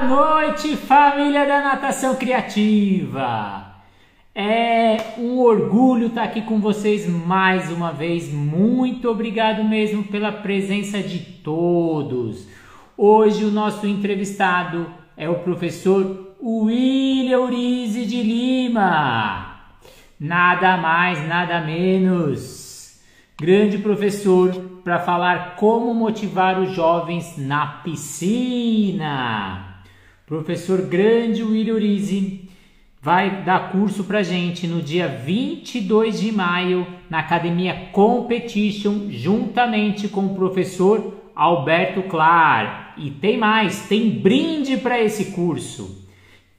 noite, família da Natação Criativa! É um orgulho estar aqui com vocês mais uma vez. Muito obrigado mesmo pela presença de todos. Hoje o nosso entrevistado é o professor William Urize de Lima. Nada mais, nada menos. Grande professor para falar como motivar os jovens na piscina. Professor grande William Urize vai dar curso para gente no dia 22 de maio na Academia Competition, juntamente com o professor Alberto Clar. E tem mais, tem brinde para esse curso.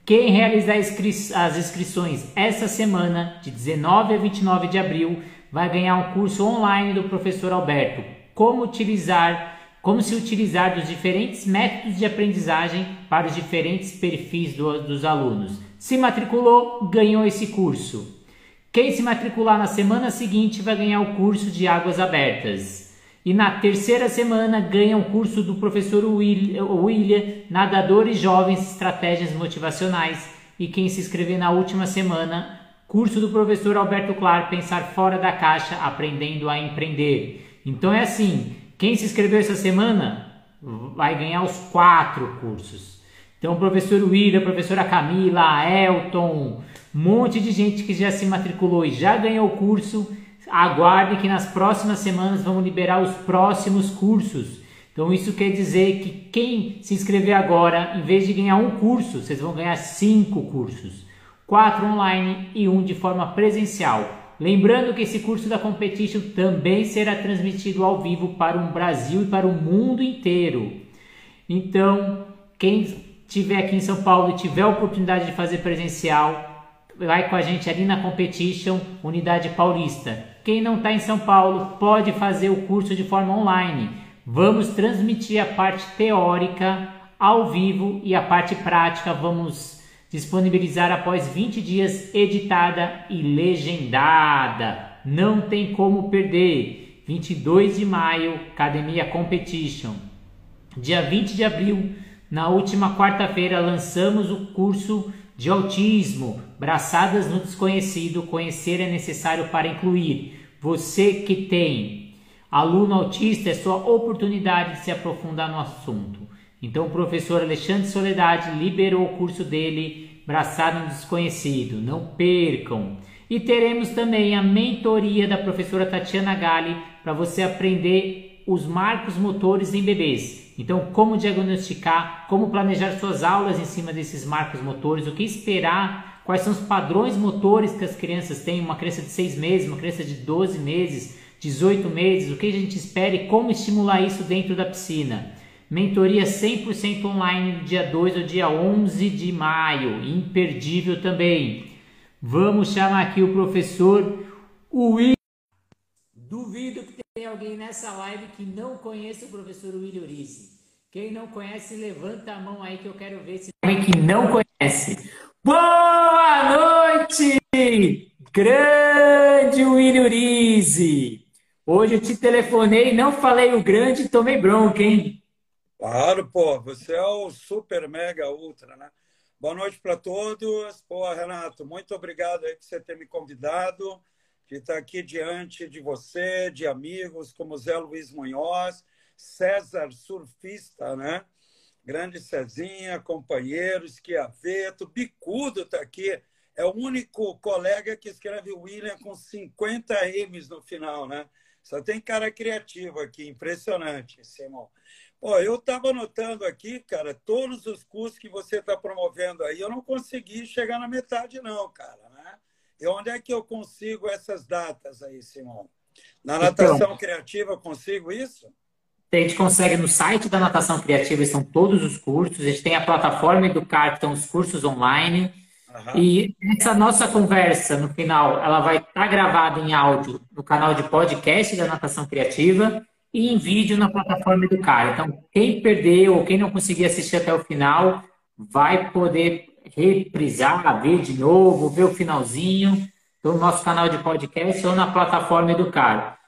Quem realizar as inscrições essa semana, de 19 a 29 de abril, vai ganhar um curso online do professor Alberto. Como utilizar como se utilizar dos diferentes métodos de aprendizagem para os diferentes perfis do, dos alunos. Se matriculou, ganhou esse curso. Quem se matricular na semana seguinte vai ganhar o curso de Águas Abertas. E na terceira semana ganha o um curso do professor William, Nadadores Jovens Estratégias Motivacionais. E quem se inscrever na última semana, curso do professor Alberto Clar, Pensar Fora da Caixa, Aprendendo a Empreender. Então é assim, quem se inscreveu essa semana vai ganhar os quatro cursos. Então, o professor William, a professora Camila, Elton, um monte de gente que já se matriculou e já ganhou o curso. Aguarde que nas próximas semanas vamos liberar os próximos cursos. Então, isso quer dizer que quem se inscrever agora, em vez de ganhar um curso, vocês vão ganhar cinco cursos: quatro online e um de forma presencial. Lembrando que esse curso da Competition também será transmitido ao vivo para o Brasil e para o mundo inteiro. Então, quem estiver aqui em São Paulo e tiver a oportunidade de fazer presencial, vai com a gente ali na Competition, Unidade Paulista. Quem não está em São Paulo pode fazer o curso de forma online. Vamos transmitir a parte teórica ao vivo e a parte prática vamos disponibilizar após 20 dias editada e legendada. Não tem como perder. 22 de maio, Academia Competition. Dia 20 de abril, na última quarta-feira, lançamos o curso de autismo, Braçadas no Desconhecido, conhecer é necessário para incluir. Você que tem aluno autista, é sua oportunidade de se aprofundar no assunto. Então o professor Alexandre Soledade liberou o curso dele, Braçado no Desconhecido. Não percam! E teremos também a mentoria da professora Tatiana Gali para você aprender os marcos motores em bebês. Então, como diagnosticar, como planejar suas aulas em cima desses marcos motores, o que esperar, quais são os padrões motores que as crianças têm, uma criança de 6 meses, uma criança de 12 meses, 18 meses, o que a gente espera e como estimular isso dentro da piscina. Mentoria 100% online dia 2 ou dia 11 de maio, imperdível também. Vamos chamar aqui o professor Will. Duvido que tenha alguém nessa live que não conheça o professor Will Urize. Quem não conhece, levanta a mão aí que eu quero ver se alguém que não conhece. Boa noite, grande Will Urize. Hoje eu te telefonei, não falei o grande, tomei bronca, hein? Claro, pô, você é o super mega ultra, né? Boa noite para todos. Pô, Renato, muito obrigado aí por você ter me convidado, de estar aqui diante de você, de amigos como Zé Luiz Munhoz, César Surfista, né? Grande Cezinha, companheiro, esquiaveto, Bicudo está aqui. É o único colega que escreve William com 50 M's no final, né? Só tem cara criativo aqui, impressionante, Simão. Ó, eu estava anotando aqui, cara, todos os cursos que você está promovendo aí, eu não consegui chegar na metade, não, cara. Né? E onde é que eu consigo essas datas aí, Simão? Na então, natação então, criativa eu consigo isso? A gente consegue no site da Natação Criativa, estão todos os cursos. A gente tem a plataforma Educar, que estão os cursos online. Uhum. E essa nossa conversa, no final, ela vai estar tá gravada em áudio no canal de podcast da Natação Criativa e em vídeo na plataforma Educar. Então, quem perdeu ou quem não conseguir assistir até o final, vai poder reprisar, ver de novo, ver o finalzinho do nosso canal de podcast ou na plataforma Educar.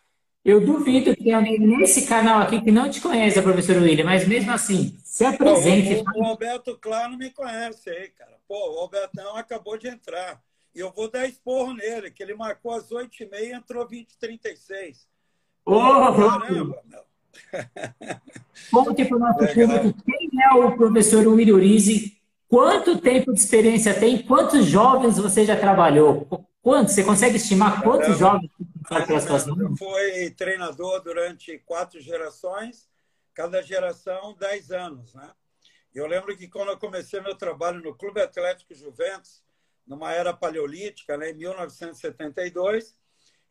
Eu duvido que alguém nesse canal aqui que não te conheça, professor William, mas mesmo assim, Se apresente. o, o, Alberto Claro me conhece aí, cara. Pô, o Albertão acabou de entrar. E eu vou dar esporro nele, que ele marcou às 8h30 e entrou 20h36. Oh, caramba. Conte para o nosso público quem é o professor Will Urize, quanto tempo de experiência tem, quantos jovens você já trabalhou? Quantos? Você consegue estimar quantos jovens passaram pelas suas mãos? Fui treinador durante quatro gerações, cada geração dez anos. Né? Eu lembro que quando eu comecei meu trabalho no Clube Atlético Juventus, numa era paleolítica, né, em 1972,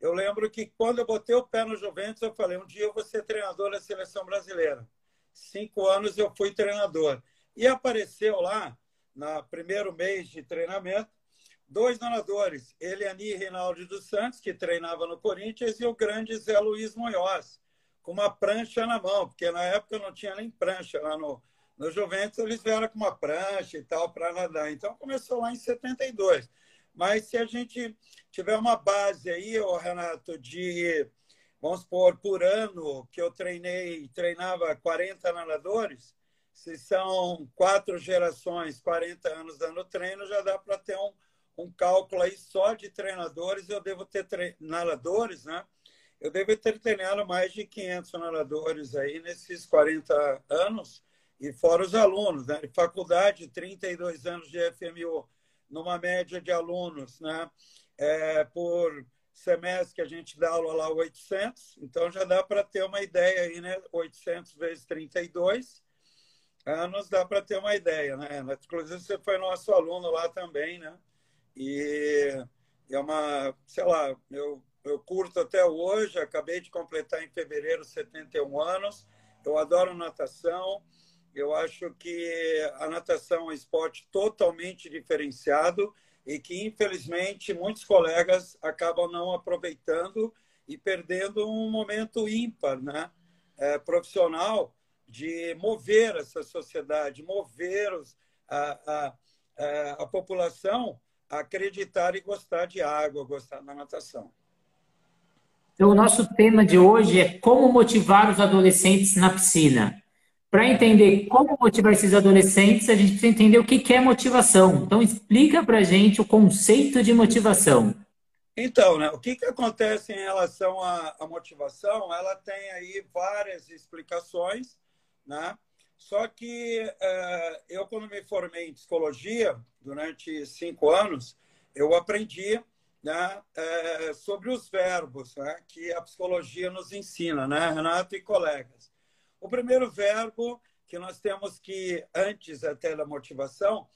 eu lembro que quando eu botei o pé no Juventus, eu falei: um dia eu vou ser treinador da seleção brasileira. Cinco anos eu fui treinador. E apareceu lá, no primeiro mês de treinamento, dois nadadores, Eliani Reinaldo dos Santos, que treinava no Corinthians, e o grande Zé Luiz Munhoz, com uma prancha na mão, porque na época não tinha nem prancha lá no, no Juventus, eles vieram com uma prancha e tal para nadar. Então começou lá em 72. Mas se a gente tiver uma base aí, oh, Renato, de, vamos supor, por ano, que eu treinei, treinava 40 nadadores, se são quatro gerações, 40 anos dando treino, já dá para ter um, um cálculo aí só de treinadores. Eu devo ter tre... nadadores, né? Eu devo ter treinado mais de 500 nadadores aí nesses 40 anos, e fora os alunos, né? Faculdade, 32 anos de FMU numa média de alunos, né? É, por semestre que a gente dá aula lá 800, então já dá para ter uma ideia aí, né? 800 vezes 32 anos dá para ter uma ideia, né? Inclusive você foi nosso aluno lá também, né? E é uma, sei lá, eu, eu curto até hoje, acabei de completar em fevereiro 71 anos, eu adoro natação, eu acho que a natação é um esporte totalmente diferenciado e que, infelizmente, muitos colegas acabam não aproveitando e perdendo um momento ímpar, né? É, profissional de mover essa sociedade, mover os, a, a, a população a acreditar e gostar de água, gostar da natação. Então, o nosso tema de hoje é como motivar os adolescentes na piscina. Para entender como motivar esses adolescentes, a gente precisa entender o que é motivação. Então, explica para a gente o conceito de motivação. Então, né, o que, que acontece em relação à, à motivação? Ela tem aí várias explicações, né? Só que uh, eu, quando me formei em psicologia, durante cinco anos, eu aprendi né, uh, sobre os verbos né, que a psicologia nos ensina, né, Renato e colegas. O primeiro verbo que nós temos que, antes até da motivação,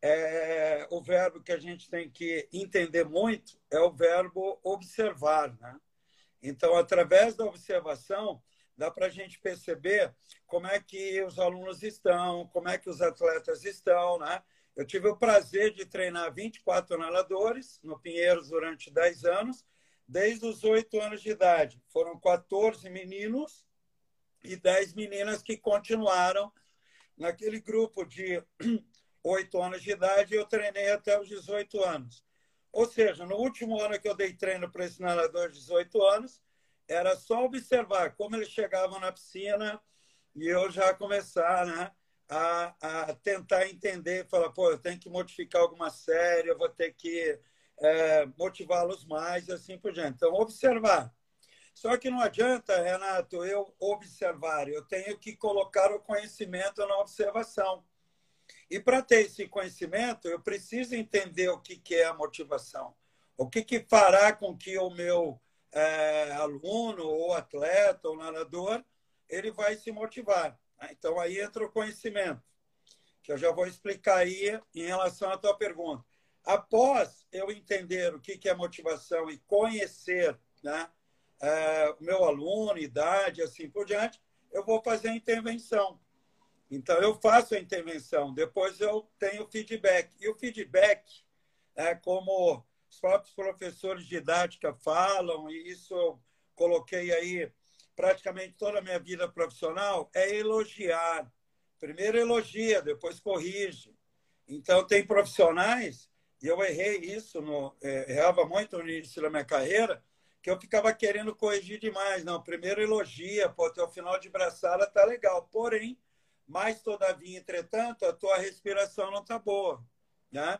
é o verbo que a gente tem que entender muito é o verbo observar. Né? Então, através da observação, dá para a gente perceber como é que os alunos estão, como é que os atletas estão. Né? Eu tive o prazer de treinar 24 nadadores no Pinheiros durante 10 anos, desde os 8 anos de idade. Foram 14 meninos e 10 meninas que continuaram naquele grupo de 8 anos de idade. Eu treinei até os 18 anos. Ou seja, no último ano que eu dei treino para esse nadador de 18 anos, era só observar como eles chegavam na piscina e eu já começar né, a, a tentar entender, falar, pô, eu tenho que modificar alguma série, eu vou ter que é, motivá-los mais e assim por diante. Então, observar só que não adianta, Renato, eu observar, eu tenho que colocar o conhecimento na observação. E para ter esse conhecimento, eu preciso entender o que, que é a motivação. O que, que fará com que o meu é, aluno, ou atleta, ou nadador, ele vai se motivar. Então, aí entra o conhecimento, que eu já vou explicar aí em relação à tua pergunta. Após eu entender o que, que é motivação e conhecer né, é, meu aluno, idade, assim por diante, eu vou fazer a intervenção. Então, eu faço a intervenção, depois eu tenho feedback. E o feedback, é, como os próprios professores de didática falam, e isso eu coloquei aí praticamente toda a minha vida profissional, é elogiar. Primeiro elogia, depois corrige. Então, tem profissionais, e eu errei isso, no, é, errava muito no início da minha carreira, que eu ficava querendo corrigir demais. Não, primeiro elogia, pô, teu final de braçada tá legal. Porém, mas, todavia, entretanto, a tua respiração não está boa. Né?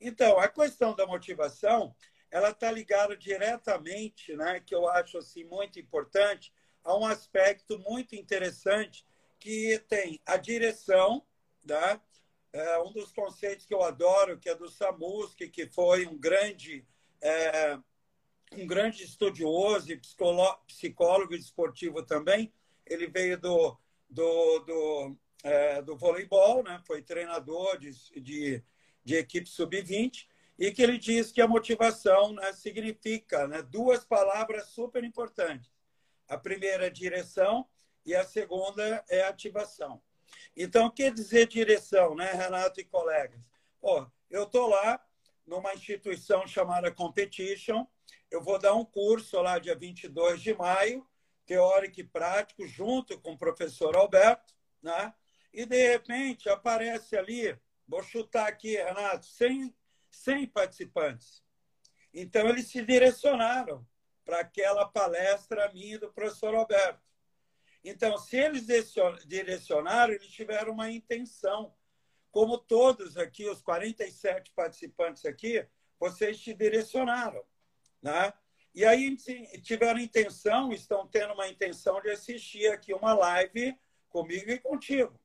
Então, a questão da motivação, ela está ligada diretamente, né, que eu acho assim, muito importante, a um aspecto muito interessante que tem a direção, né? É um dos conceitos que eu adoro, que é do Samuski, que foi um grande, é, um grande estudioso e psicólogo esportivo também. Ele veio do, do, do, é, do voleibol, né? foi treinador de, de, de equipe sub-20, e que ele diz que a motivação né, significa né, duas palavras super importantes. A primeira é direção e a segunda é ativação. Então, quer dizer direção, né, Renato e colegas? Pô, eu estou lá numa instituição chamada Competition, eu vou dar um curso lá dia 22 de maio, teórico e prático, junto com o professor Alberto, né? e de repente aparece ali, vou chutar aqui, Renato, 100, 100 participantes. Então, eles se direcionaram para aquela palestra minha do professor Alberto. Então, se eles direcionaram, eles tiveram uma intenção. Como todos aqui, os 47 participantes aqui, vocês te direcionaram. Né? E aí tiveram intenção, estão tendo uma intenção de assistir aqui uma live comigo e contigo.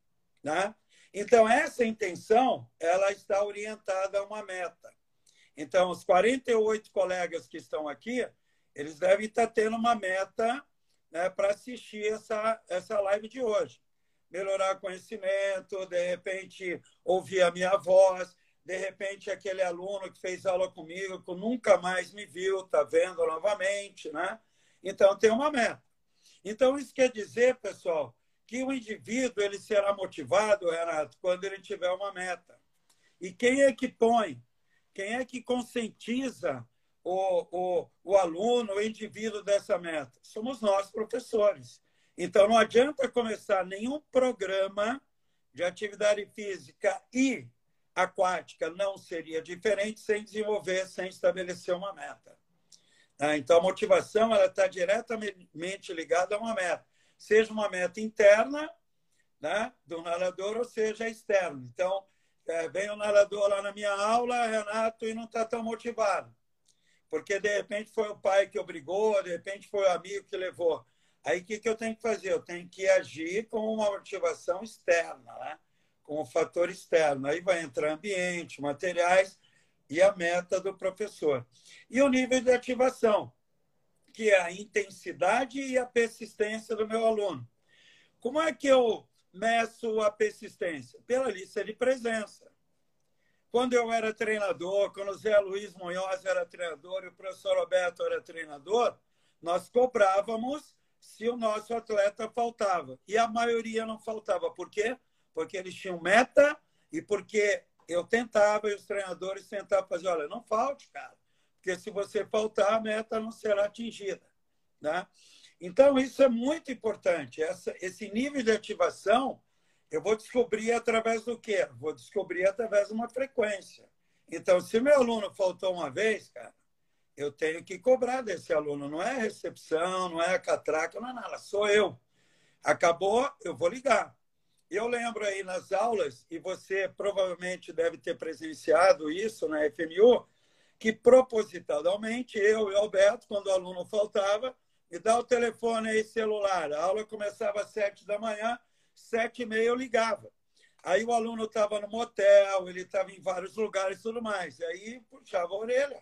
Né? Então, essa intenção, ela está orientada a uma meta. Então, os 48 colegas que estão aqui, eles devem estar tendo uma meta né, para assistir essa, essa live de hoje. Melhorar conhecimento, de repente ouvir a minha voz, de repente aquele aluno que fez aula comigo, que nunca mais me viu, está vendo novamente, né? Então tem uma meta. Então isso quer dizer, pessoal, que o indivíduo ele será motivado, Renato, quando ele tiver uma meta. E quem é que põe? Quem é que conscientiza o, o, o aluno, o indivíduo dessa meta? Somos nós, professores. Então, não adianta começar nenhum programa de atividade física e aquática, não seria diferente sem desenvolver, sem estabelecer uma meta. Ah, então, a motivação ela está diretamente ligada a uma meta, seja uma meta interna né, do nadador, ou seja externa. Então, é, vem o nadador lá na minha aula, Renato, e não está tão motivado porque de repente foi o pai que obrigou, de repente foi o amigo que levou. Aí o que, que eu tenho que fazer? Eu tenho que agir com uma motivação externa, né? Com um fator externo. Aí vai entrar ambiente, materiais e a meta do professor. E o nível de ativação, que é a intensidade e a persistência do meu aluno. Como é que eu meço a persistência? Pela lista de presença. Quando eu era treinador, quando o Zé Luiz Munhoz era treinador e o professor Roberto era treinador, nós cobrávamos se o nosso atleta faltava. E a maioria não faltava. Por quê? Porque eles tinham meta e porque eu tentava e os treinadores tentavam fazer, olha, não falte, cara. Porque se você faltar, a meta não será atingida. Né? Então, isso é muito importante. Essa, esse nível de ativação eu vou descobrir através do quê? Vou descobrir através de uma frequência. Então, se meu aluno faltou uma vez, cara, eu tenho que cobrar desse aluno. Não é recepção, não é a catraca, não é nada, sou eu. Acabou, eu vou ligar. Eu lembro aí nas aulas, e você provavelmente deve ter presenciado isso na FMU, que propositalmente eu e Alberto, quando o aluno faltava, me dá o telefone aí celular. A aula começava às sete da manhã, sete e meia eu ligava. Aí o aluno estava no motel, ele estava em vários lugares e tudo mais. E aí puxava a orelha.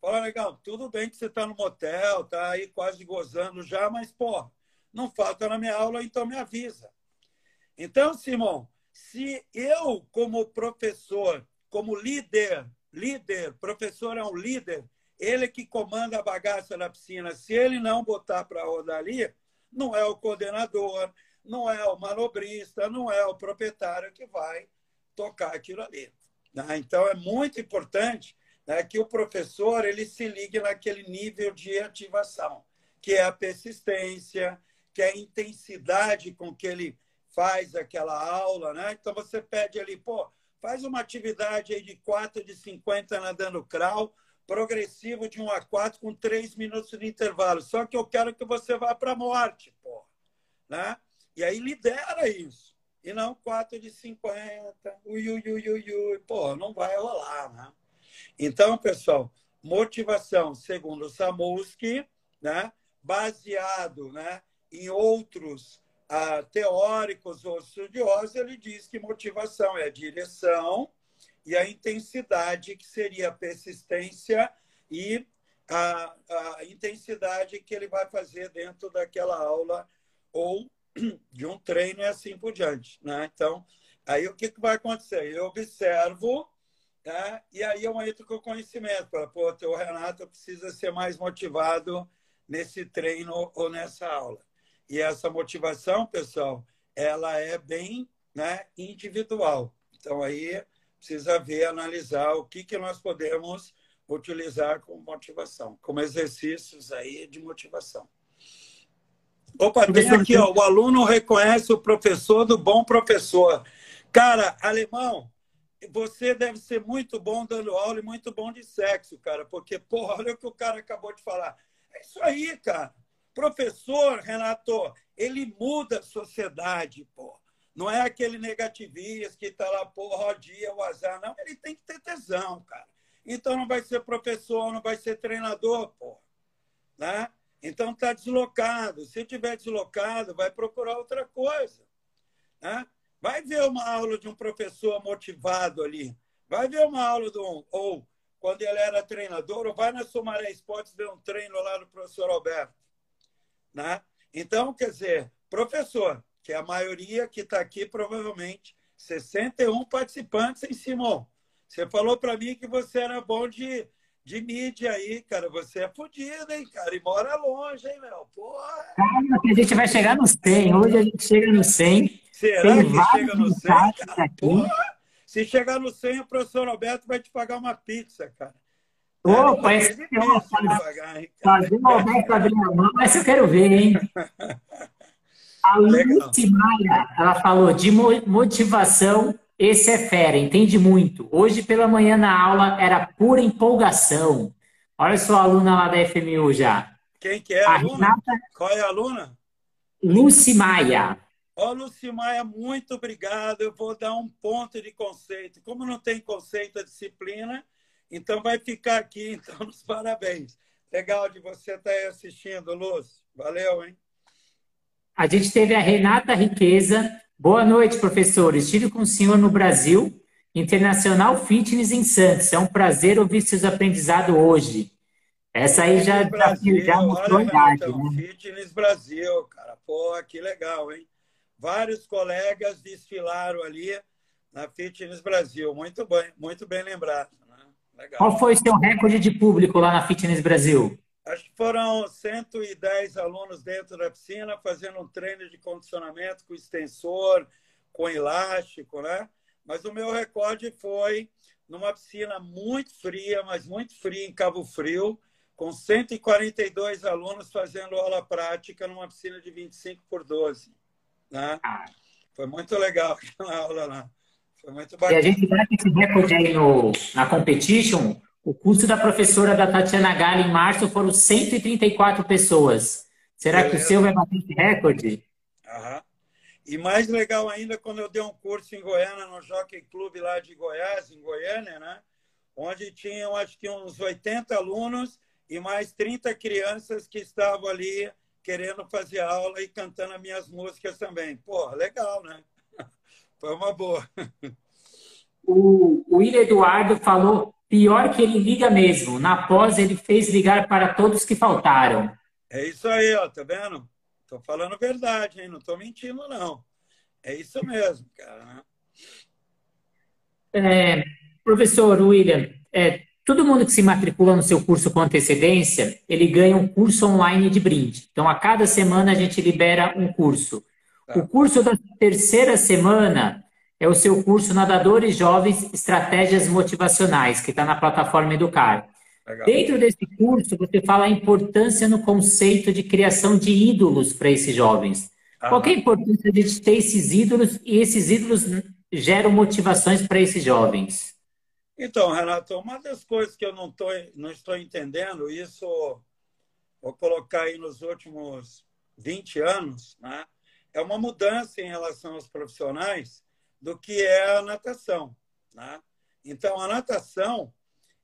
Fala, legal, tudo bem que você está no motel, está aí quase gozando já, mas, pô, não falta na minha aula, então me avisa. Então, Simão, se eu, como professor, como líder, líder, professor é um líder, ele que comanda a bagaça da piscina, se ele não botar para rodar ali, não é o coordenador, não é o manobrista, não é o proprietário que vai tocar aquilo ali. Né? Então, é muito importante né, que o professor ele se ligue naquele nível de ativação, que é a persistência, que é a intensidade com que ele faz aquela aula. Né? Então, você pede ali, pô, faz uma atividade aí de 4 de 50 nadando crawl, progressivo de 1 a 4 com 3 minutos de intervalo. Só que eu quero que você vá para a morte, pô. Né? E aí lidera isso. e não 4 de 50. Ui, ui, ui, ui, ui. Pô, não vai rolar, né? Então, pessoal, motivação, segundo o Samuski, né? baseado né? em outros ah, teóricos ou estudiosos, ele diz que motivação é a direção e a intensidade, que seria a persistência e a, a intensidade que ele vai fazer dentro daquela aula ou de um treino e assim por diante. Né? Então, aí o que, que vai acontecer? Eu observo tá? e aí eu entro com o conhecimento. Pô, o Renato precisa ser mais motivado nesse treino ou nessa aula. E essa motivação, pessoal, ela é bem né, individual. Então, aí precisa ver, analisar o que, que nós podemos utilizar como motivação, como exercícios aí de motivação. Opa, tem aqui, ó, o aluno reconhece o professor do bom professor. Cara, alemão, você deve ser muito bom dando aula e muito bom de sexo, cara, porque, porra, olha o que o cara acabou de falar. É isso aí, cara. Professor, Renato, ele muda a sociedade, pô. Não é aquele negativista que está lá, pô, rodia o azar. Não, ele tem que ter tesão, cara. Então não vai ser professor, não vai ser treinador, pô. Né? Então está deslocado. Se tiver deslocado, vai procurar outra coisa. Né? Vai ver uma aula de um professor motivado ali. Vai ver uma aula um. Ou quando ele era treinador, ou vai na Sumaré Esportes ver um treino lá do professor Alberto. Né? Então, quer dizer, professor, que é a maioria que está aqui, provavelmente, 61 participantes em Simão. Você falou para mim que você era bom de, de mídia aí, cara. Você é fodido, hein, cara? E mora longe, hein, meu? Porra. Calma que a gente vai chegar no 100. Hoje a gente chega no 100. Será Tem que chega no 100, cara? Porra. Se chegar no 100, o professor Roberto vai te pagar uma pizza, cara. Opa, esse é fazer, fazer o Roberto abrir a mão, mas eu quero ver, hein? A Lucy Maia, ela falou de motivação, esse é fera, entende muito. Hoje pela manhã na aula era pura empolgação. Olha só a aluna lá da FMU já. Quem que é a, a aluna? Renata... Qual é a aluna? Lucy Maia. Ó, oh, Lucimaia, muito obrigado. Eu vou dar um ponto de conceito. Como não tem conceito a disciplina, então vai ficar aqui, então, nos parabéns. Legal de você estar aí assistindo, Lúcio. Valeu, hein? A gente teve a Renata Riqueza. Boa noite, professor. Estive com o senhor no Brasil, Internacional Fitness em Santos. É um prazer ouvir seus aprendizados hoje. Essa aí já, Brasil, já mostrou idade, então, né? Fitness Brasil, cara. Pô, que legal, hein? vários colegas desfilaram ali na Fitness Brasil. Muito bem, muito bem lembrado. Legal. Qual foi o seu recorde de público lá na Fitness Brasil? Acho que foram 110 alunos dentro da piscina fazendo um treino de condicionamento com extensor, com elástico, né? Mas o meu recorde foi numa piscina muito fria, mas muito fria em Cabo Frio, com 142 alunos fazendo aula prática numa piscina de 25 por 12. Né? Foi muito legal aquela aula lá. Foi muito bacana. E a gente vai esse recorde aí no, na competition. O curso da professora da Tatiana Gala em março foram 134 pessoas. Será Beleza. que o seu vai bater esse recorde? Aham. E mais legal ainda quando eu dei um curso em Goiânia, no Jockey Club lá de Goiás, em Goiânia, né? Onde tinham acho que uns 80 alunos e mais 30 crianças que estavam ali querendo fazer aula e cantando as minhas músicas também. Pô, legal, né? Foi uma boa. O, o William Eduardo falou pior que ele liga mesmo. Na pós, ele fez ligar para todos que faltaram. É isso aí, ó, tá vendo? Tô falando a verdade, hein? Não tô mentindo, não. É isso mesmo, cara. É, professor William, é, Todo mundo que se matricula no seu curso com antecedência, ele ganha um curso online de brinde. Então, a cada semana a gente libera um curso. Tá. O curso da terceira semana é o seu curso Nadadores Jovens Estratégias Motivacionais, que está na plataforma Educar. Legal. Dentro desse curso, você fala a importância no conceito de criação de ídolos para esses jovens. Ah. Qual é a importância de ter esses ídolos e esses ídolos geram motivações para esses jovens? Então, Renato, uma das coisas que eu não, tô, não estou entendendo, isso vou colocar aí nos últimos 20 anos, né? É uma mudança em relação aos profissionais do que é a natação. Né? Então, a natação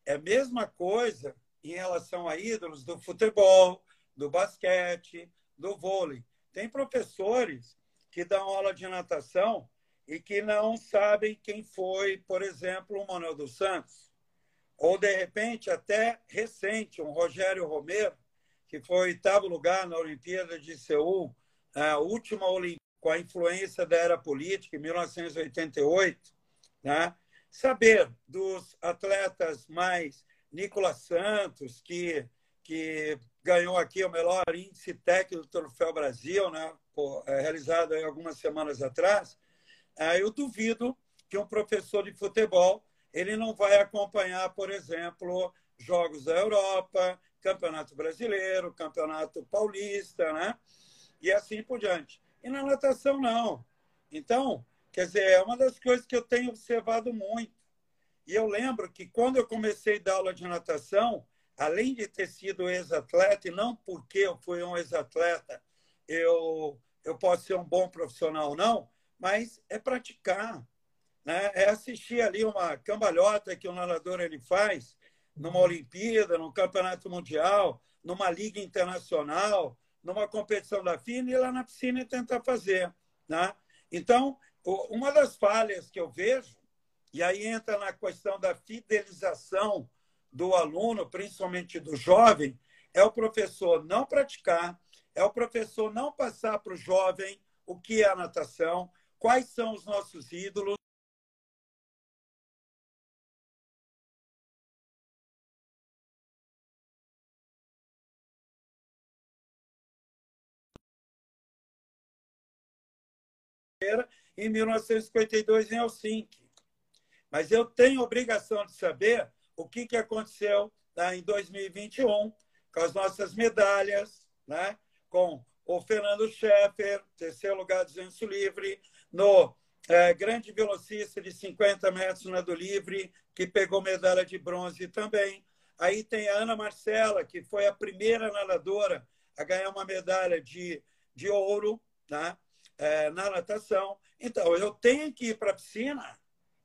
é a mesma coisa em relação a ídolos do futebol, do basquete, do vôlei. Tem professores que dão aula de natação e que não sabem quem foi, por exemplo, o Manuel dos Santos. Ou, de repente, até recente, um Rogério Romero, que foi oitavo lugar na Olimpíada de Seul, a última Olimpíada com a influência da era política, em 1988. Né? Saber dos atletas mais Nicolas Santos, que, que ganhou aqui o melhor índice técnico do Troféu Brasil, né? É, realizado algumas semanas atrás, eu duvido que um professor de futebol ele não vai acompanhar, por exemplo, jogos da Europa, Campeonato Brasileiro, Campeonato Paulista, né? E assim por diante. E na natação, não. Então, quer dizer, é uma das coisas que eu tenho observado muito. E eu lembro que quando eu comecei a dar aula de natação, além de ter sido ex-atleta, e não porque eu fui um ex-atleta, eu, eu posso ser um bom profissional, não, mas é praticar. Né? É assistir ali uma cambalhota que o nadador ele faz numa Olimpíada, num campeonato mundial, numa liga internacional, numa competição da FINA e ir lá na piscina e tentar fazer. Né? Então, uma das falhas que eu vejo, e aí entra na questão da fidelização do aluno, principalmente do jovem, é o professor não praticar, é o professor não passar para o jovem o que é a natação, quais são os nossos ídolos. Em 1952, em Helsinki. Mas eu tenho obrigação de saber o que, que aconteceu né, em 2021 com as nossas medalhas, né, com o Fernando Scheffer, terceiro lugar do 200 livre, no é, grande velocista de 50 metros na do livre, que pegou medalha de bronze também. Aí tem a Ana Marcela, que foi a primeira nadadora a ganhar uma medalha de, de ouro né, é, na natação. Então, eu tenho que ir para a piscina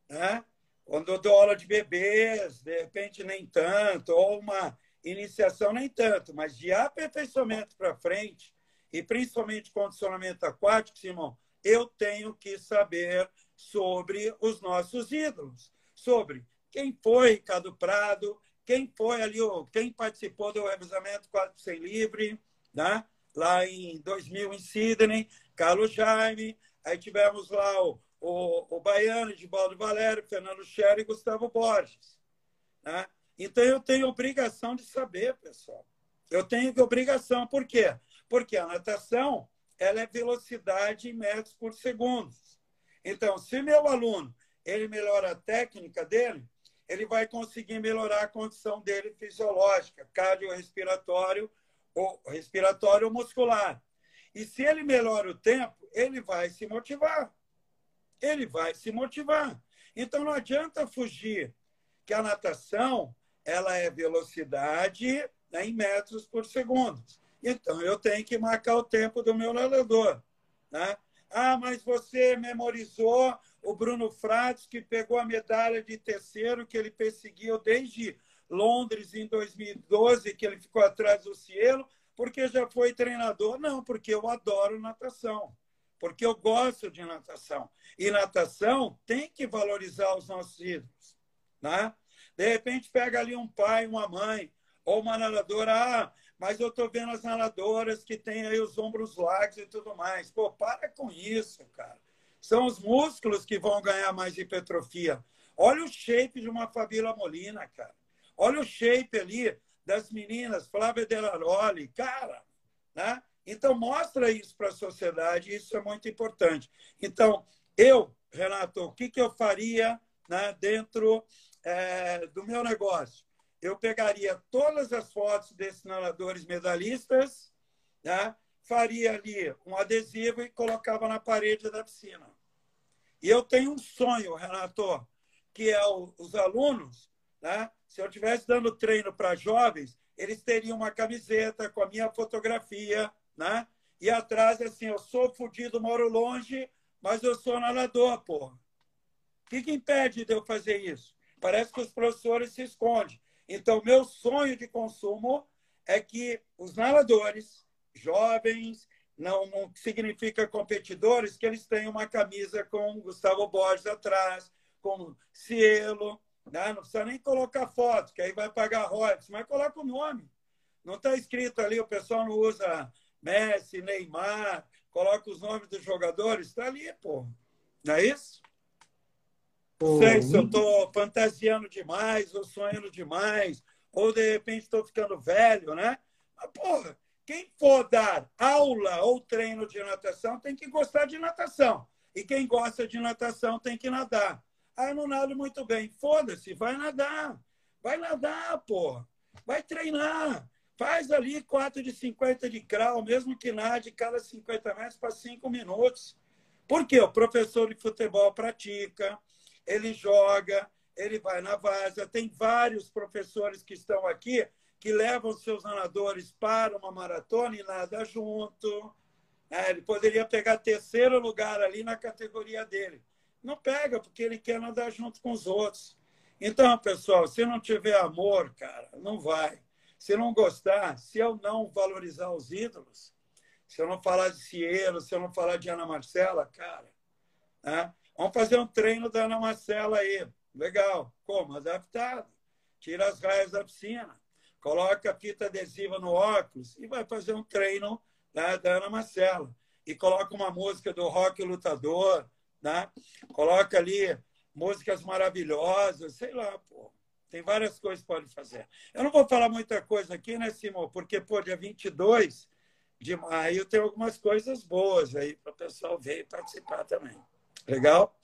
né, quando eu dou aula de bebês, de repente nem tanto, ou uma iniciação nem tanto, mas de aperfeiçoamento para frente, e principalmente condicionamento aquático, Simão, eu tenho que saber sobre os nossos ídolos, sobre quem foi Ricardo Prado, quem foi ali, quem participou do revisamento 4 sem livre, né? lá em 2000 em Sydney, Carlos Jaime, aí tivemos lá o o, o Baiano, Baldo Valério, Fernando Scherer e Gustavo Borges. Né? Então, eu tenho obrigação de saber, pessoal. Eu tenho obrigação. Por quê? Porque a natação ela é velocidade em metros por segundo. Então, se meu aluno ele melhora a técnica dele, ele vai conseguir melhorar a condição dele fisiológica, cardiorrespiratório ou respiratório ou muscular. E se ele melhora o tempo, ele vai se motivar ele vai se motivar. Então não adianta fugir que a natação ela é velocidade né, em metros por segundo. Então eu tenho que marcar o tempo do meu nadador. Né? Ah, mas você memorizou o Bruno Fratos, que pegou a medalha de terceiro que ele perseguiu desde Londres em 2012, que ele ficou atrás do Cielo, porque já foi treinador? Não, porque eu adoro natação porque eu gosto de natação. E natação tem que valorizar os nossos ídolos. Né? De repente, pega ali um pai, uma mãe, ou uma nadadora, ah, mas eu estou vendo as nadadoras que têm aí os ombros largos e tudo mais. Pô, para com isso, cara. São os músculos que vão ganhar mais hipertrofia. Olha o shape de uma Fabíola Molina, cara. Olha o shape ali das meninas, Flávia Delaroli, cara, né? Então, mostra isso para a sociedade, isso é muito importante. Então, eu, Renato, o que, que eu faria né, dentro é, do meu negócio? Eu pegaria todas as fotos desses nadadores medalhistas, né, faria ali um adesivo e colocava na parede da piscina. E eu tenho um sonho, Renato, que é o, os alunos, né, se eu estivesse dando treino para jovens, eles teriam uma camiseta com a minha fotografia, né? E atrás, assim, eu sou fodido, moro longe, mas eu sou nadador, porra. O que, que impede de eu fazer isso? Parece que os professores se escondem. Então, meu sonho de consumo é que os nadadores, jovens, não, não significa competidores, que eles tenham uma camisa com Gustavo Borges atrás, com Cielo, né? não precisa nem colocar foto, que aí vai pagar royalties, mas coloca o nome. Não está escrito ali, o pessoal não usa Messi, Neymar, coloca os nomes dos jogadores, está ali, pô. Não é isso? Não sei se eu estou fantasiando demais, ou sonhando demais, ou de repente estou ficando velho, né? Mas, porra, quem for dar aula ou treino de natação tem que gostar de natação. E quem gosta de natação tem que nadar. Ah, eu não nado muito bem. Foda-se, vai nadar. Vai nadar, porra. Vai treinar. Faz ali 4 de 50 de crawl, mesmo que nade cada 50 metros para 5 minutos. Por quê? O professor de futebol pratica, ele joga, ele vai na vaza. Tem vários professores que estão aqui que levam seus nadadores para uma maratona e nada junto. É, ele poderia pegar terceiro lugar ali na categoria dele. Não pega, porque ele quer nadar junto com os outros. Então, pessoal, se não tiver amor, cara, não vai. Se não gostar, se eu não valorizar os ídolos, se eu não falar de Cielo, se eu não falar de Ana Marcela, cara, né? vamos fazer um treino da Ana Marcela aí. Legal. Como? Adaptado. Tira as raias da piscina, coloca a fita adesiva no óculos e vai fazer um treino né, da Ana Marcela. E coloca uma música do rock lutador, né? Coloca ali músicas maravilhosas, sei lá, pô. Tem várias coisas que pode fazer. Eu não vou falar muita coisa aqui, né, Simão? Porque, pô, dia 22 de maio tem algumas coisas boas aí para o pessoal ver e participar também. Legal?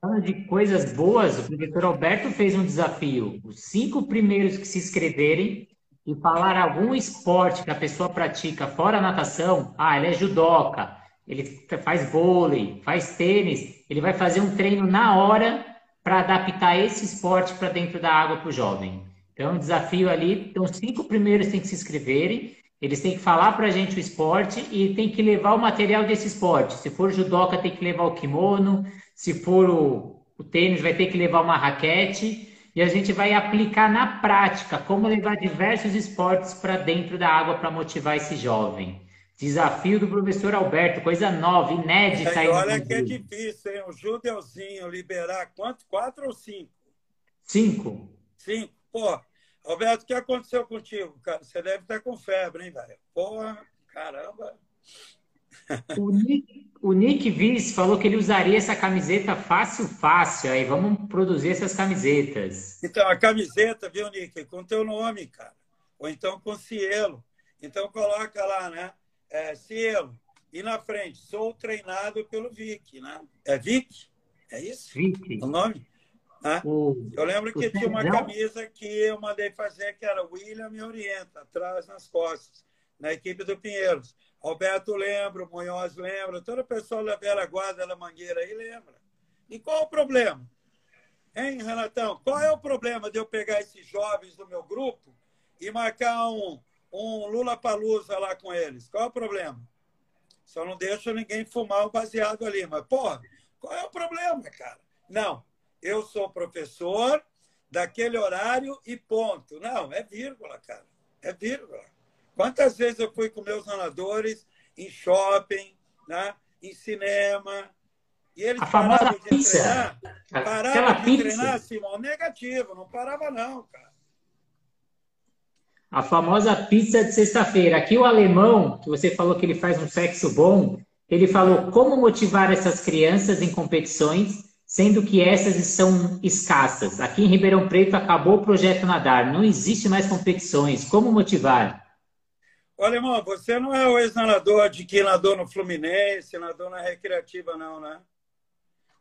Falando de coisas boas, o professor Alberto fez um desafio. Os cinco primeiros que se inscreverem e falar algum esporte que a pessoa pratica fora natação, ah, ele é judoca, ele faz vôlei, faz tênis, ele vai fazer um treino na hora para adaptar esse esporte para dentro da água para o jovem. Então, o desafio ali, então, os cinco primeiros têm que se inscreverem, eles têm que falar para a gente o esporte e tem que levar o material desse esporte. Se for judoca, tem que levar o kimono, se for o, o tênis, vai ter que levar uma raquete, e a gente vai aplicar na prática como levar diversos esportes para dentro da água para motivar esse jovem. Desafio do professor Alberto, coisa nova, inédita. É, olha que é difícil, hein? O Judeuzinho liberar quanto? Quatro ou cinco? Cinco. Cinco. Pô, Alberto, o que aconteceu contigo, cara? Você deve estar com febre, hein, velho? Porra, caramba. O Nick, o Nick Viz falou que ele usaria essa camiseta fácil, fácil. Aí vamos produzir essas camisetas. Então, a camiseta, viu, Nick? Com teu nome, cara. Ou então com Cielo. Então coloca lá, né? É, Cielo. E na frente, sou treinado pelo Vic, né? É Vic? É isso? Vic. O nome? Né? O, eu lembro que tinha uma camisa que eu mandei fazer, que era William me orienta, atrás nas costas, na equipe do Pinheiros. Alberto lembra, Munhoz lembra, todo o pessoal da Bela Guarda da Mangueira aí lembra. E qual o problema? Hein, Renatão? Qual é o problema de eu pegar esses jovens do meu grupo e marcar um, um Lula Palusa lá com eles. Qual é o problema? Só não deixa ninguém fumar o baseado ali. Mas, porra, qual é o problema, cara? Não, eu sou professor daquele horário e ponto. Não, é vírgula, cara. É vírgula. Quantas vezes eu fui com meus nadadores em shopping, né? em cinema, e eles paravam de pizza. treinar. Paravam de treinar, Simão, negativo. Não parava, não, cara. A famosa pizza de sexta-feira. Aqui o alemão, que você falou que ele faz um sexo bom, ele falou como motivar essas crianças em competições, sendo que essas são escassas. Aqui em Ribeirão Preto acabou o projeto Nadar, não existe mais competições. Como motivar? Olha, irmão, você não é o ex-nadador de que nadou no Fluminense, nadou na Recreativa, não, né?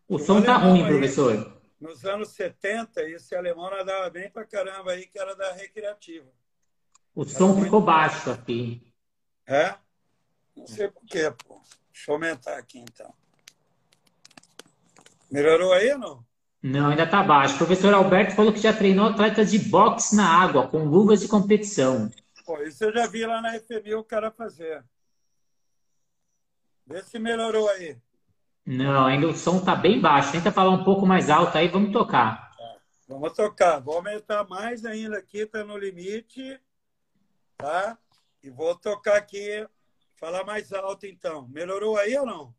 O, som tá ruim, aí, professor. Nos anos 70, esse alemão nadava bem pra caramba aí, que era da Recreativa. O som ficou baixo aqui. É? Não sei porquê, pô. Deixa eu aumentar aqui então. Melhorou aí ou não? Não, ainda está baixo. O professor Alberto falou que já treinou atletas de boxe na água, com luvas de competição. Pô, isso eu já vi lá na FMI o cara fazer. Vê se melhorou aí. Não, ainda o som tá bem baixo. Tenta falar um pouco mais alto aí, vamos tocar. Vamos tocar. Vou aumentar mais ainda aqui, tá no limite. Tá? E vou tocar aqui, falar mais alto então. Melhorou aí ou não?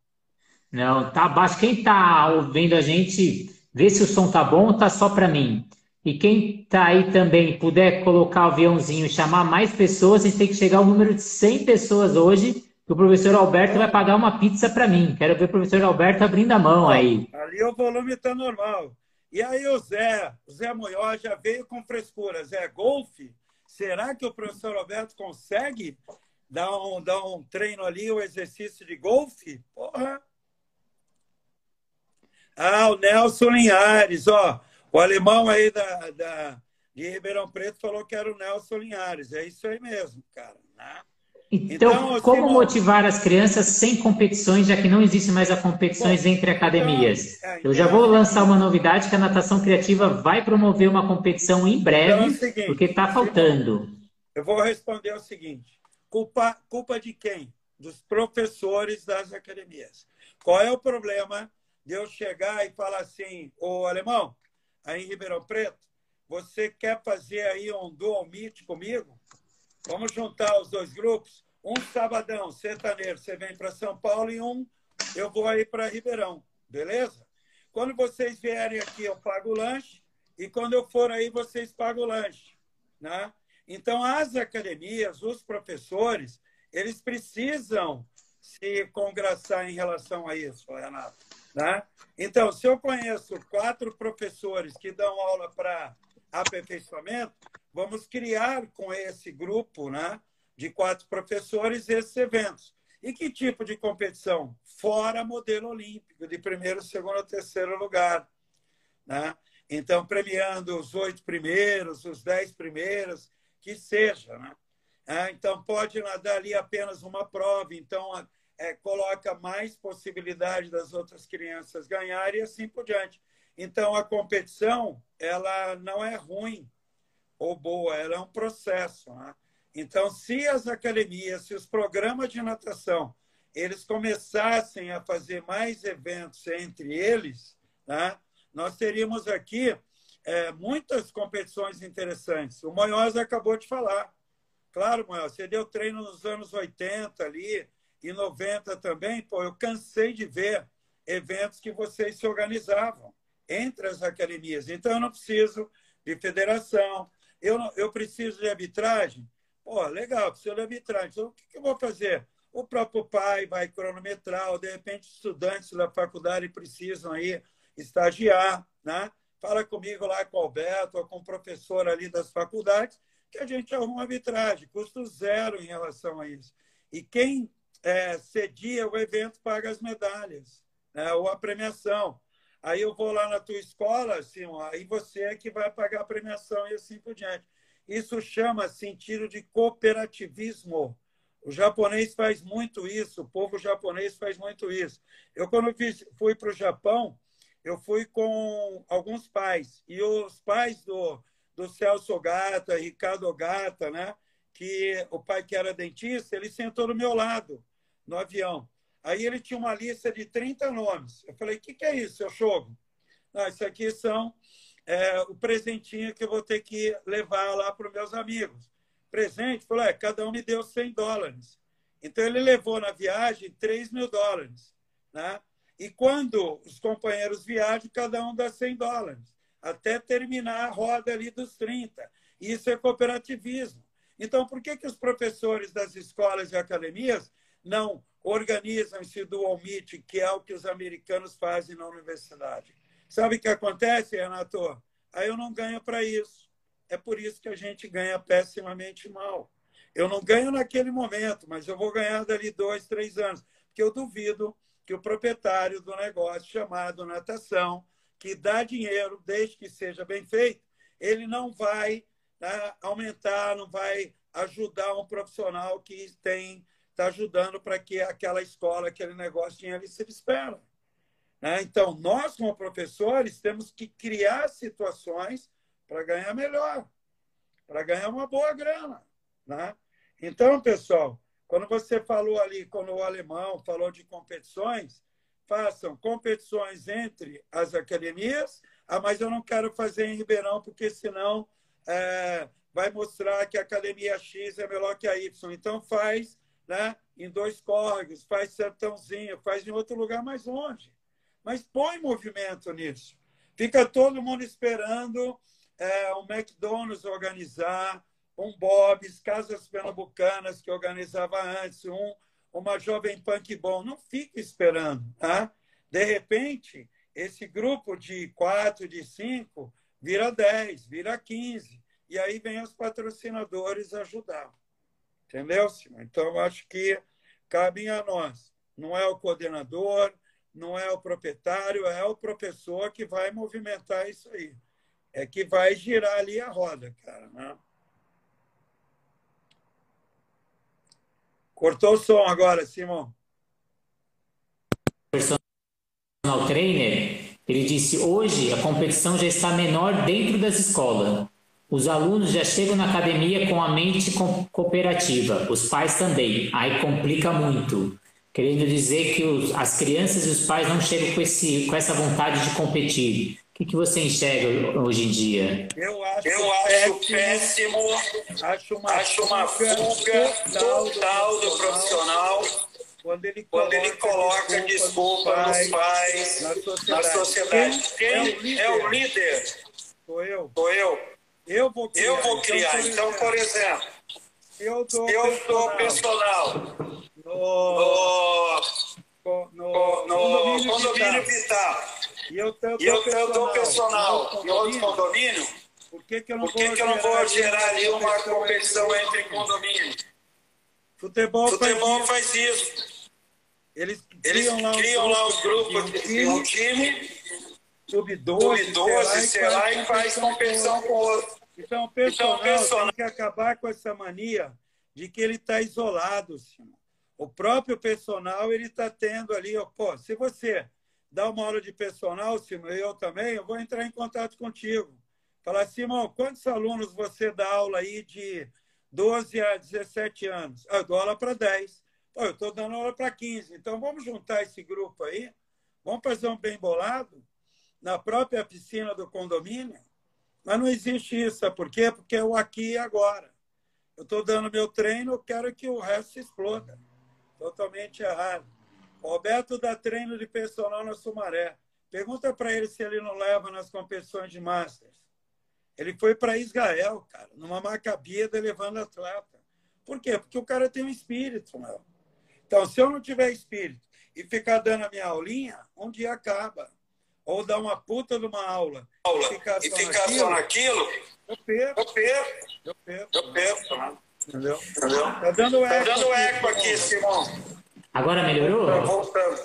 Não, tá baixo. Quem tá ouvindo a gente, vê se o som tá bom ou tá só para mim. E quem tá aí também puder colocar o aviãozinho e chamar mais pessoas, a gente tem que chegar ao número de 100 pessoas hoje o professor Alberto vai pagar uma pizza para mim. Quero ver o professor Alberto abrindo a mão aí. Ali o volume está normal. E aí o Zé, o Zé Munhoz já veio com frescura. Zé, golfe? Será que o professor Alberto consegue dar um, dar um treino ali, um exercício de golfe? Porra! Ah, o Nelson Linhares, ó. O alemão aí da, da, de Ribeirão Preto falou que era o Nelson Linhares. É isso aí mesmo, cara. Né? Então, então como motivar as crianças sem competições, já que não existe mais a competições Bom, entre academias? Então, Eu já vou lançar uma novidade que a natação criativa vai promover uma competição em breve, então é seguinte, porque está faltando. Eu vou responder o seguinte: culpa, culpa de quem? Dos professores das academias. Qual é o problema de eu chegar e falar assim, ô alemão, aí em Ribeirão Preto, você quer fazer aí um dual meet comigo? Vamos juntar os dois grupos. Um sabadão, sertaneiro, você vem para São Paulo e um eu vou aí para Ribeirão, beleza? Quando vocês vierem aqui, eu pago o lanche e quando eu for aí, vocês pagam o lanche, né? Então, as academias, os professores, eles precisam se congraçar em relação a isso, Renato. Né? Então, se eu conheço quatro professores que dão aula para aperfeiçoamento, vamos criar com esse grupo né, de quatro professores esses eventos. E que tipo de competição? Fora modelo olímpico, de primeiro, segundo, terceiro lugar. Né? Então, premiando os oito primeiros, os dez primeiros, que seja. Né? É, então, pode nadar ali apenas uma prova, então é, coloca mais possibilidade das outras crianças ganharem e assim por diante. Então, a competição ela não é ruim, ou boa, ela é um processo. Né? Então, se as academias, se os programas de natação, eles começassem a fazer mais eventos entre eles, né? nós teríamos aqui é, muitas competições interessantes. O Monhoz acabou de falar. Claro, Monhoz, você deu treino nos anos 80 ali e 90 também. Pô, eu cansei de ver eventos que vocês se organizavam entre as academias. Então, eu não preciso de federação, eu, eu preciso de arbitragem? Pô, legal, preciso de arbitragem. Então, o que, que eu vou fazer? O próprio pai vai cronometrar, ou de repente estudantes da faculdade precisam aí estagiar, né? Fala comigo lá com o Alberto ou com o professor ali das faculdades, que a gente arruma arbitragem, custo zero em relação a isso. E quem é, cedia o evento paga as medalhas, né? ou a premiação. Aí eu vou lá na tua escola, assim, ó, aí você é que vai pagar a premiação e assim por diante. Isso chama sentido de cooperativismo. O japonês faz muito isso, o povo japonês faz muito isso. Eu, quando fui para o Japão, eu fui com alguns pais. E os pais do, do Celso Gata, Ricardo Gata, né? que o pai que era dentista, ele sentou do meu lado no avião. Aí ele tinha uma lista de 30 nomes. Eu falei, o que, que é isso, seu Chogo? Não, isso aqui são é, o presentinho que eu vou ter que levar lá para os meus amigos. Presente, falou, é, cada um me deu 100 dólares. Então ele levou na viagem 3 mil dólares. Né? E quando os companheiros viajam, cada um dá 100 dólares, até terminar a roda ali dos 30. Isso é cooperativismo. Então, por que, que os professores das escolas e academias não organizam-se dual meet, que é o que os americanos fazem na universidade. Sabe o que acontece, Renato? Aí eu não ganho para isso. É por isso que a gente ganha pessimamente mal. Eu não ganho naquele momento, mas eu vou ganhar dali dois, três anos. Porque eu duvido que o proprietário do negócio chamado natação, que dá dinheiro, desde que seja bem feito, ele não vai né, aumentar, não vai ajudar um profissional que tem está ajudando para que aquela escola, aquele negócio tenha ali se espera. Né? Então, nós, como professores, temos que criar situações para ganhar melhor, para ganhar uma boa grana. Né? Então, pessoal, Quando você falou ali, quando o alemão falou de competições, façam competições entre as academias, ah, mas eu não quero fazer em Ribeirão, porque senão é, vai mostrar que a academia X é melhor que a Y. Então faz né, em dois córregos, faz sertãozinho, faz em outro lugar mais longe. Mas põe movimento nisso. Fica todo mundo esperando é, um McDonald's organizar, um Bob's, Casas Pernambucanas, que organizava antes, um, uma Jovem Punk Bom. Não fica esperando. Tá? De repente, esse grupo de quatro, de cinco, vira dez, vira quinze. E aí vem os patrocinadores ajudar. Entendeu, Simão? Então, acho que cabe a nós. Não é o coordenador, não é o proprietário, é o professor que vai movimentar isso aí. É que vai girar ali a roda, cara. Né? Cortou o som agora, Simão. Personal trainer, ele disse: hoje a competição já está menor dentro das escolas. Os alunos já chegam na academia com a mente cooperativa, os pais também. Aí complica muito. Querendo dizer que os, as crianças e os pais não chegam com, esse, com essa vontade de competir. O que, que você enxerga hoje em dia? Eu acho, Eu acho péssimo, acho uma, acho uma fuga, total, total do profissional quando ele coloca, quando ele coloca desculpa, desculpa nos pais, na sociedade. Na sociedade. Quem, Quem é, o líder? é o líder? Sou eu. Sou eu. Eu vou criar. Eu vou criar. Então, por então, exemplo, eu dou, eu dou personal, no, no, no, no condomínio vital. E eu, eu dou personal em outro condomínio. Por que, que eu não, Por que vou, que não vou gerar ali uma competição entre condomínios? Futebol, Futebol faz, faz isso. Eles criam, Eles lá, criam lá os grupos de um time, sub-12, sub sei lá, e faz competição com o outro. Então, o personal, então, personal tem que acabar com essa mania de que ele está isolado, Simão. O próprio personal ele está tendo ali, ó, pô, se você dá uma aula de personal, Simão, eu também, eu vou entrar em contato contigo. Falar, Simão, quantos alunos você dá aula aí de 12 a 17 anos? Ah, eu dou aula para 10. Pô, eu estou dando aula para 15. Então, vamos juntar esse grupo aí, vamos fazer um bem bolado na própria piscina do condomínio mas não existe isso. Sabe por quê? Porque é o aqui e agora. Eu estou dando meu treino, eu quero que o resto exploda. Totalmente errado. Roberto dá treino de personal na Sumaré. Pergunta para ele se ele não leva nas competições de Masters. Ele foi para Israel, cara, numa macabida levando atleta. Por quê? Porque o cara tem um espírito, meu. Então, se eu não tiver espírito e ficar dando a minha aulinha, um dia acaba ou dar uma puta de uma aula, aula e ficar, e só, ficar naquilo, só naquilo, eu perco. Eu perco. Eu perco. Eu perco. Né? Entendeu? Entendeu? Tá dando tá eco, tá dando eco aqui, aqui Simão. Agora melhorou? Tá voltando.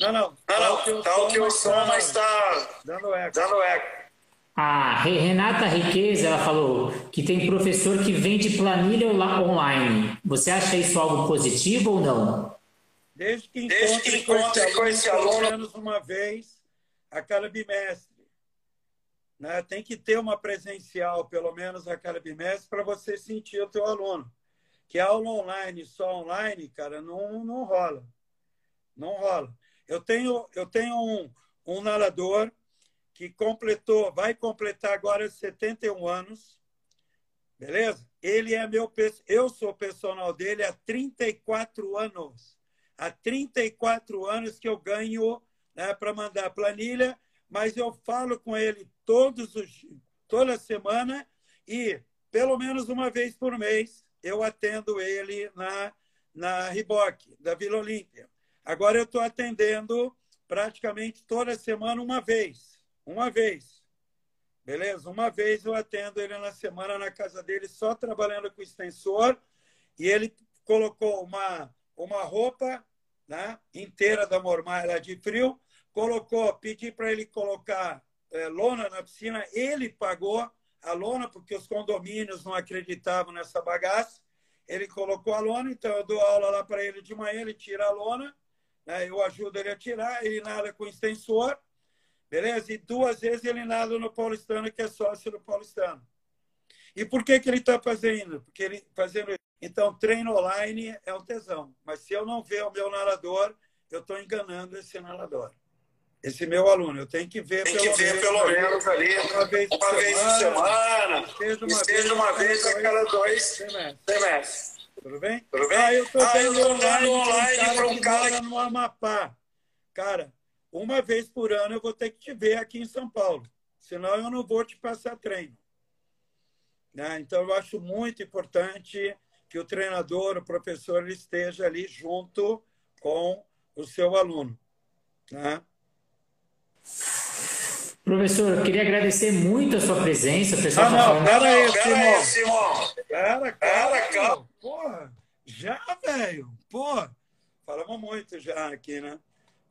Não, não. Não, tá não. Tá o que o som, mas tá dando eco. Dando eco. A Renata Riqueza ela falou que tem professor que vende planilha online. Você acha isso algo positivo ou não? Desde que encontre, Desde que encontre com esse aluno, pelo menos uma vez a cada bimestre. Né? Tem que ter uma presencial, pelo menos a cada bimestre, para você sentir o teu aluno. Que aula online, só online, cara, não, não rola. Não rola. Eu tenho, eu tenho um, um narrador que completou, vai completar agora 71 anos. Beleza? Ele é meu, eu sou personal dele há 34 anos. Há 34 anos que eu ganho né, para mandar a planilha, mas eu falo com ele todos os, toda semana e pelo menos uma vez por mês eu atendo ele na, na Riboc, da Vila Olímpia. Agora eu estou atendendo praticamente toda semana uma vez. Uma vez. Beleza? Uma vez eu atendo ele na semana na casa dele, só trabalhando com extensor. E ele colocou uma, uma roupa né, inteira da Mormaia de frio colocou, pedi para ele colocar é, lona na piscina, ele pagou a lona, porque os condomínios não acreditavam nessa bagaça. Ele colocou a lona, então eu dou aula lá para ele de manhã, ele tira a lona, né? eu ajudo ele a tirar, ele nada com extensor, beleza? E duas vezes ele nada no Paulistano, que é sócio do Paulistano. E por que, que ele está fazendo? Porque ele fazendo Então, treino online é um tesão. Mas se eu não ver o meu narrador, eu estou enganando esse narrador. Esse meu aluno, eu tenho que ver, Tem que ver pelo menos ali uma vez por semana, seja uma, seja uma vez a cada dois semestres. Tudo bem? Tudo bem? Ah, eu estou ah, dando online, online para um cara que no Amapá. Cara, uma vez por ano eu vou ter que te ver aqui em São Paulo. Senão eu não vou te passar treino. Né? Então, eu acho muito importante que o treinador, o professor, ele esteja ali junto com o seu aluno. Né? Professor, eu queria agradecer muito a sua presença. Pessoal ah, tá não, falando... pera aí, pera Simão. aí, Simão. Pera, Pera, calma. Porra, já, velho. Porra, falamos muito já aqui, né?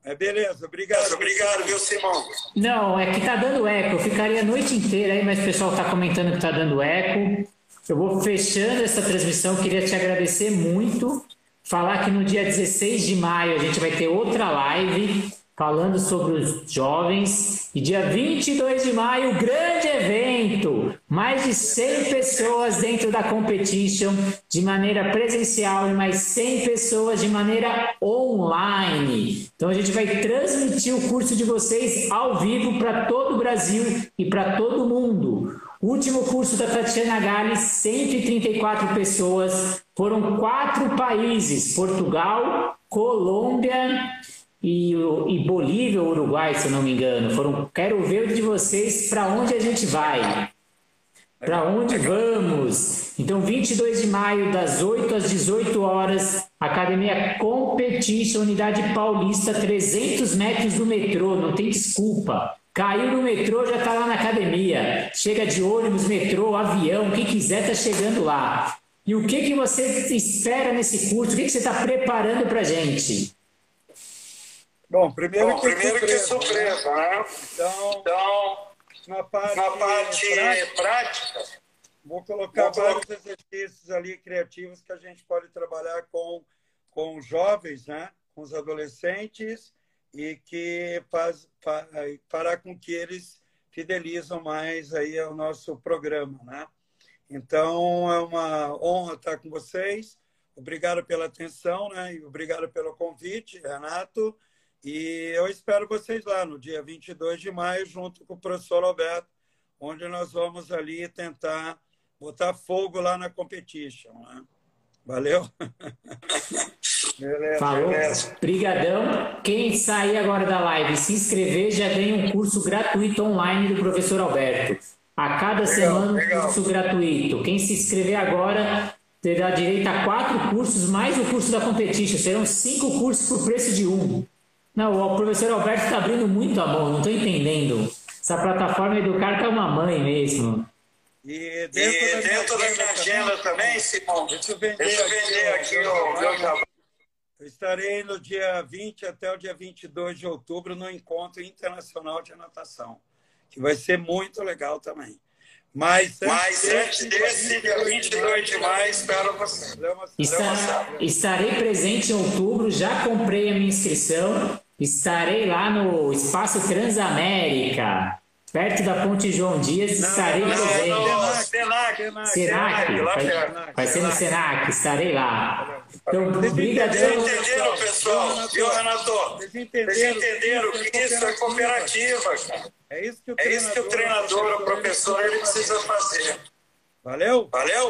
É beleza, obrigado. Obrigado, viu, Simão? Não, é que tá dando eco. Eu ficaria a noite inteira aí, mas o pessoal tá comentando que tá dando eco. Eu vou fechando essa transmissão. Queria te agradecer muito. Falar que no dia 16 de maio a gente vai ter outra live falando sobre os jovens. E dia 22 de maio, grande evento! Mais de 100 pessoas dentro da competition de maneira presencial e mais 100 pessoas de maneira online. Então a gente vai transmitir o curso de vocês ao vivo para todo o Brasil e para todo mundo. Último curso da Tatiana Gales, 134 pessoas, foram quatro países: Portugal, Colômbia, e, e Bolívia ou Uruguai, se não me engano. Foram, quero ver de vocês para onde a gente vai. Para onde vamos? Então, 22 de maio, das 8 às 18 horas, Academia Competition, Unidade Paulista, 300 metros do metrô, não tem desculpa. Caiu no metrô, já está lá na academia. Chega de ônibus, metrô, avião, quem quiser está chegando lá. E o que, que você espera nesse curso? O que, que você está preparando para a gente? Bom, primeiro, Bom, que, primeiro surpresa, que surpresa, né? né? Então, Então, na parte, na parte prática, prática, vou colocar vou vários exercícios ali criativos que a gente pode trabalhar com, com os jovens, né? com os adolescentes, e que faz, fa, fará com que eles fidelizam mais aí ao nosso programa. Né? Então, é uma honra estar com vocês. Obrigado pela atenção né? e obrigado pelo convite, Renato. E eu espero vocês lá no dia 22 de maio, junto com o professor Alberto, onde nós vamos ali tentar botar fogo lá na competition. Né? Valeu? beleza, Falou. Beleza. Brigadão. Quem sair agora da live se inscrever já ganha um curso gratuito online do professor Alberto. A cada legal, semana um legal. curso gratuito. Quem se inscrever agora terá direito a quatro cursos, mais o curso da competition. Serão cinco cursos por preço de um. Não, o professor Alberto está abrindo muito a mão, não estou entendendo. Essa plataforma Educar é uma mãe mesmo. E dentro, e da, dentro minha da minha agenda também, Simão, deixa eu vender, deixa eu vender aqui, aqui o meu trabalho. Eu estarei no dia 20 até o dia 22 de outubro no Encontro Internacional de Natação, que vai ser muito legal também. Mas, Mas antes desse, dia 22 de maio, espero você. Estarei presente em outubro, já comprei a minha inscrição. Estarei lá no Espaço Transamérica, perto da Ponte João Dias. Não, estarei não, presente. Não, Senac. Senac. Senac. Vai, vai ser no Senac, estarei lá. Então, obrigado. Vocês entenderam, pessoal? Viu, Renato? Vocês entenderam que isso é cooperativa, cara. É isso que o é isso que o treinador, o professor, ele precisa fazer. Valeu? Valeu?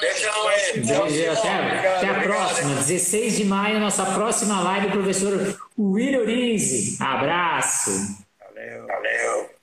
Beijo não é. Beijo, até, até a próxima. 16 de maio, nossa próxima live, professor Will Urize. Abraço. Valeu. Valeu.